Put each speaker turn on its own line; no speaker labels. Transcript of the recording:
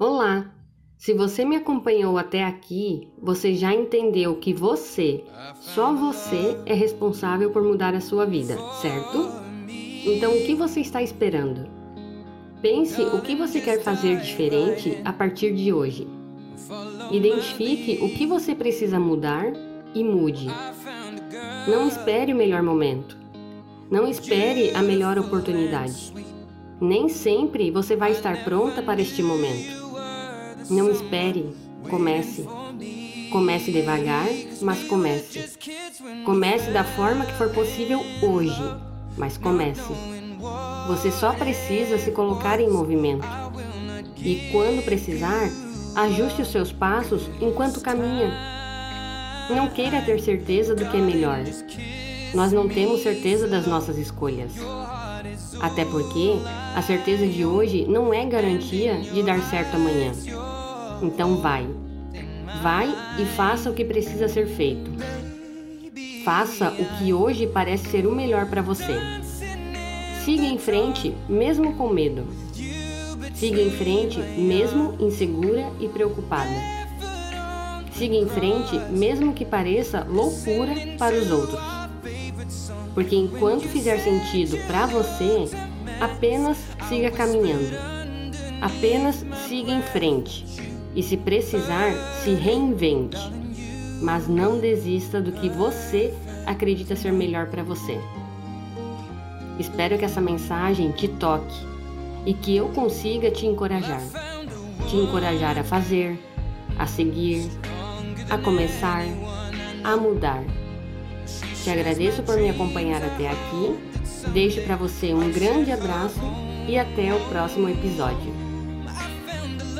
Olá! Se você me acompanhou até aqui, você já entendeu que você, só você, é responsável por mudar a sua vida, certo? Então o que você está esperando? Pense o que você quer fazer diferente a partir de hoje. Identifique o que você precisa mudar e mude. Não espere o melhor momento. Não espere a melhor oportunidade. Nem sempre você vai estar pronta para este momento. Não espere, comece. Comece devagar, mas comece. Comece da forma que for possível hoje, mas comece. Você só precisa se colocar em movimento. E quando precisar, ajuste os seus passos enquanto caminha. Não queira ter certeza do que é melhor. Nós não temos certeza das nossas escolhas. Até porque a certeza de hoje não é garantia de dar certo amanhã. Então vai. Vai e faça o que precisa ser feito. Faça o que hoje parece ser o melhor para você. Siga em frente, mesmo com medo. Siga em frente, mesmo insegura e preocupada. Siga em frente, mesmo que pareça loucura para os outros. Porque enquanto fizer sentido para você, apenas siga caminhando. Apenas siga em frente e, se precisar, se reinvente. Mas não desista do que você acredita ser melhor para você. Espero que essa mensagem te toque e que eu consiga te encorajar. Te encorajar a fazer, a seguir, a começar, a mudar. Te agradeço por me acompanhar até aqui. Deixo para você um grande abraço e até o próximo episódio.